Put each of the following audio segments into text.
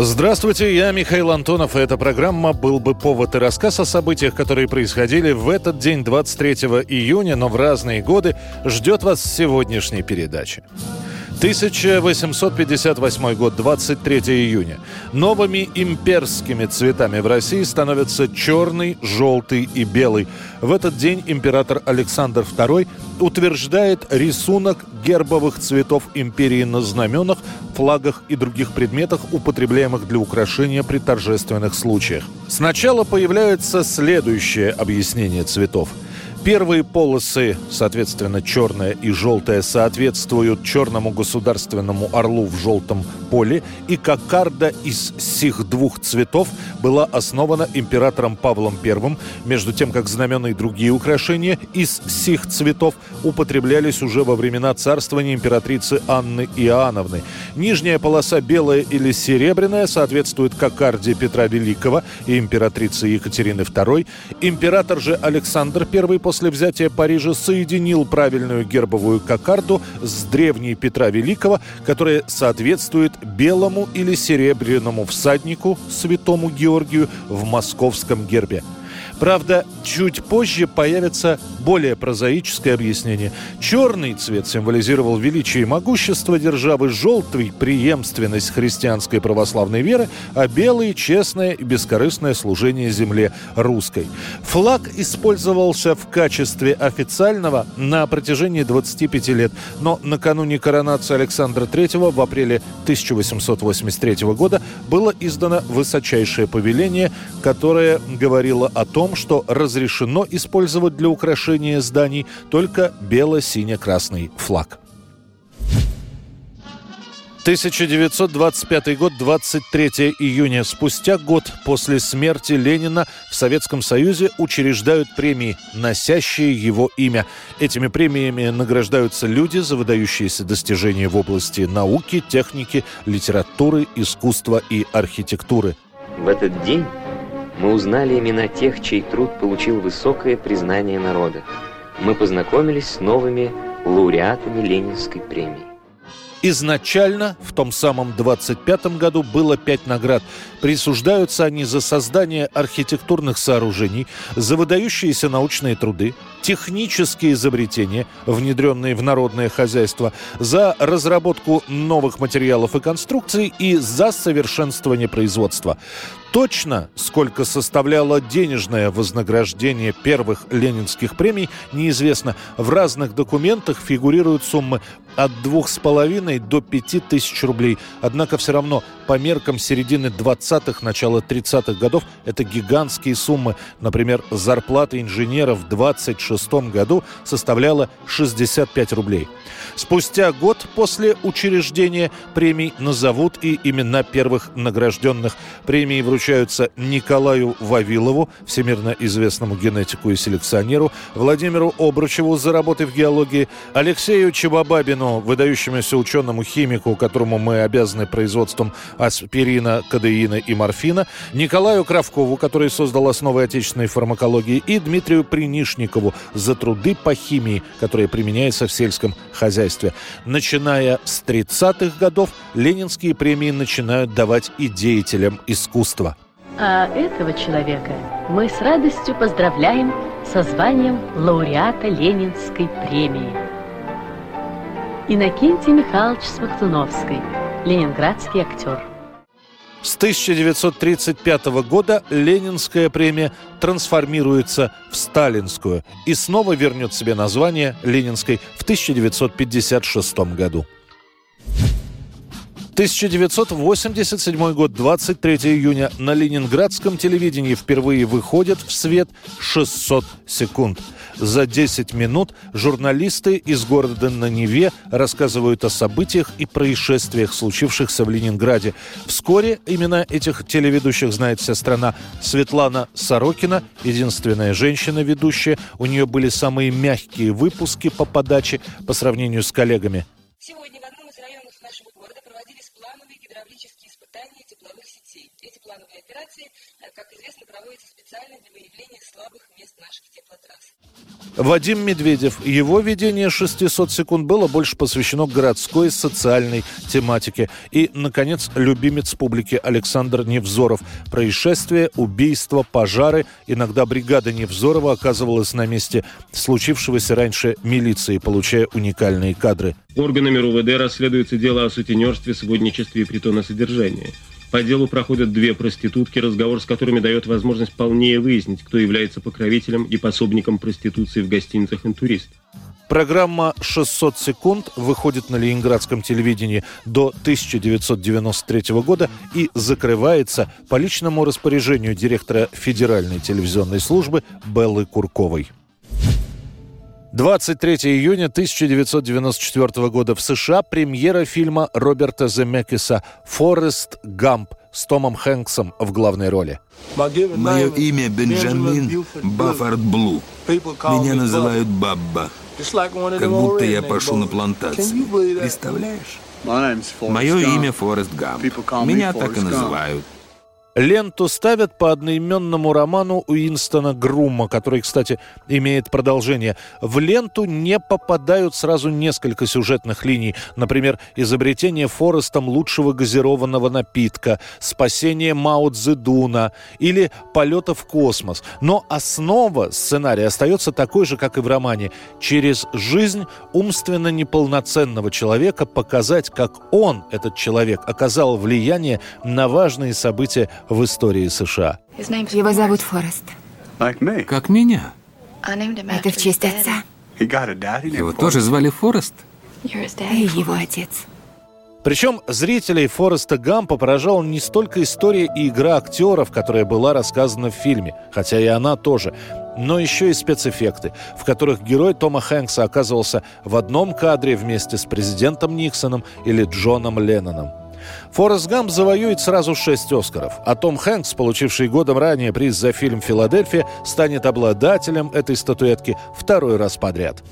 Здравствуйте, я Михаил Антонов, и эта программа «Был бы повод» и рассказ о событиях, которые происходили в этот день, 23 июня, но в разные годы, ждет вас в сегодняшней передаче. 1858 год, 23 июня. Новыми имперскими цветами в России становятся черный, желтый и белый. В этот день император Александр II утверждает рисунок гербовых цветов империи на знаменах, флагах и других предметах, употребляемых для украшения при торжественных случаях. Сначала появляется следующее объяснение цветов – Первые полосы, соответственно, черная и желтая, соответствуют черному государственному орлу в желтом поле, и кокарда из сих двух цветов была основана императором Павлом I, между тем, как знамена и другие украшения из сих цветов употреблялись уже во времена царствования императрицы Анны Иоанновны. Нижняя полоса белая или серебряная соответствует кокарде Петра Великого и императрицы Екатерины II. Император же Александр I после взятия Парижа соединил правильную гербовую кокарду с древней Петра Великого, которая соответствует белому или серебряному всаднику святому Георгию в московском гербе. Правда, чуть позже появится более прозаическое объяснение. Черный цвет символизировал величие и могущество державы, желтый – преемственность христианской православной веры, а белый – честное и бескорыстное служение земле русской. Флаг использовался в качестве официального на протяжении 25 лет, но накануне коронации Александра III в апреле 1883 года было издано высочайшее повеление, которое говорило о том, том, что разрешено использовать для украшения зданий только бело-сине-красный флаг. 1925 год, 23 июня. Спустя год после смерти Ленина в Советском Союзе учреждают премии, носящие его имя. Этими премиями награждаются люди за выдающиеся достижения в области науки, техники, литературы, искусства и архитектуры. В этот день мы узнали имена тех, чей труд получил высокое признание народа. Мы познакомились с новыми лауреатами Ленинской премии. Изначально в том самом 25 году было пять наград. Присуждаются они за создание архитектурных сооружений, за выдающиеся научные труды, технические изобретения, внедренные в народное хозяйство, за разработку новых материалов и конструкций и за совершенствование производства. Точно, сколько составляло денежное вознаграждение первых ленинских премий, неизвестно. В разных документах фигурируют суммы от двух с половиной до пяти тысяч рублей. Однако все равно по меркам середины 20-х, начала 30-х годов это гигантские суммы. Например, зарплата инженера в 26 году составляла 65 рублей. Спустя год после учреждения премий назовут и имена первых награжденных. Премии вручаются Николаю Вавилову, всемирно известному генетику и селекционеру, Владимиру Обручеву за работы в геологии, Алексею Чебабабину, выдающемуся ученому-химику, которому мы обязаны производством аспирина, кадеина и морфина, Николаю Кравкову, который создал основы отечественной фармакологии, и Дмитрию Принишникову за труды по химии, которые применяются в сельском хозяйстве. Начиная с 30-х годов ленинские премии начинают давать и деятелям искусства. А этого человека мы с радостью поздравляем со званием лауреата Ленинской премии. Иннокентий Михайлович Смоктуновский, ленинградский актер. С 1935 года Ленинская премия трансформируется в Сталинскую и снова вернет себе название Ленинской в 1956 году. 1987 год, 23 июня. На ленинградском телевидении впервые выходит в свет 600 секунд. За 10 минут журналисты из города на Неве рассказывают о событиях и происшествиях, случившихся в Ленинграде. Вскоре имена этих телеведущих знает вся страна. Светлана Сорокина, единственная женщина-ведущая. У нее были самые мягкие выпуски по подаче по сравнению с коллегами. Сегодня в одном из районов нашего города проводились плановые гидравлические испытания тепловых сетей. Эти плановые операции, э, как известно, проводятся специально для выявления слабых мест наших теплотрасс. Вадим Медведев. Его ведение 600 секунд было больше посвящено городской социальной тематике. И, наконец, любимец публики Александр Невзоров. Происшествия, убийства, пожары. Иногда бригада Невзорова оказывалась на месте случившегося раньше милиции, получая уникальные кадры. Органами РУВД расследуется дело о сутенерстве, сводничестве и притоносодержании. По делу проходят две проститутки, разговор с которыми дает возможность полнее выяснить, кто является покровителем и пособником проституции в гостиницах «Интурист». Программа «600 секунд» выходит на ленинградском телевидении до 1993 года и закрывается по личному распоряжению директора Федеральной телевизионной службы Беллы Курковой. 23 июня 1994 года в США премьера фильма Роберта Земекиса «Форест Гамп» с Томом Хэнксом в главной роли. Мое имя Бенджамин Баффард Блу. Меня называют Бабба. Как будто я пошел на плантацию. Представляешь? Мое имя Форест Гамп. Меня так и называют. Ленту ставят по одноименному роману Уинстона Грума, который, кстати, имеет продолжение. В ленту не попадают сразу несколько сюжетных линий. Например, изобретение Форестом лучшего газированного напитка, спасение Мао Цзэдуна или полета в космос. Но основа сценария остается такой же, как и в романе. Через жизнь умственно неполноценного человека показать, как он, этот человек, оказал влияние на важные события в истории США. Его зовут Форест. Как меня. Это в честь отца. Его тоже звали Форест? И его отец. Причем зрителей Фореста Гампа поражала не столько история и игра актеров, которая была рассказана в фильме, хотя и она тоже, но еще и спецэффекты, в которых герой Тома Хэнкса оказывался в одном кадре вместе с президентом Никсоном или Джоном Ленноном. Форест Гамп завоюет сразу шесть «Оскаров», а Том Хэнкс, получивший годом ранее приз за фильм «Филадельфия», станет обладателем этой статуэтки второй раз подряд.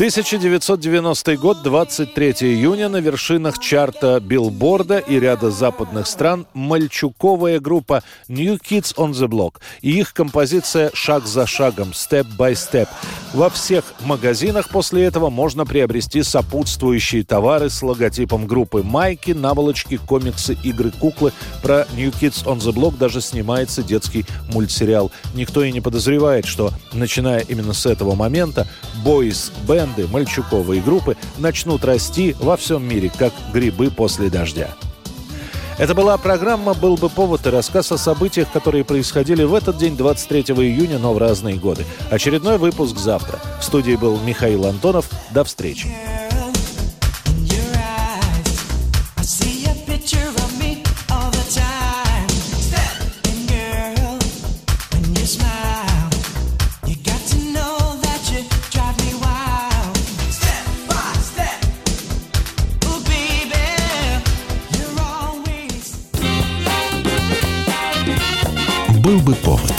1990 год, 23 июня, на вершинах чарта Билборда и ряда западных стран мальчуковая группа New Kids on the Block и их композиция «Шаг за шагом», «Step by Step». Во всех магазинах после этого можно приобрести сопутствующие товары с логотипом группы майки, наволочки, комиксы, игры, куклы. Про New Kids on the Block даже снимается детский мультсериал. Никто и не подозревает, что, начиная именно с этого момента, Boys Band банды, мальчуковые группы начнут расти во всем мире, как грибы после дождя. Это была программа «Был бы повод» и рассказ о событиях, которые происходили в этот день, 23 июня, но в разные годы. Очередной выпуск завтра. В студии был Михаил Антонов. До встречи. Был бы повод.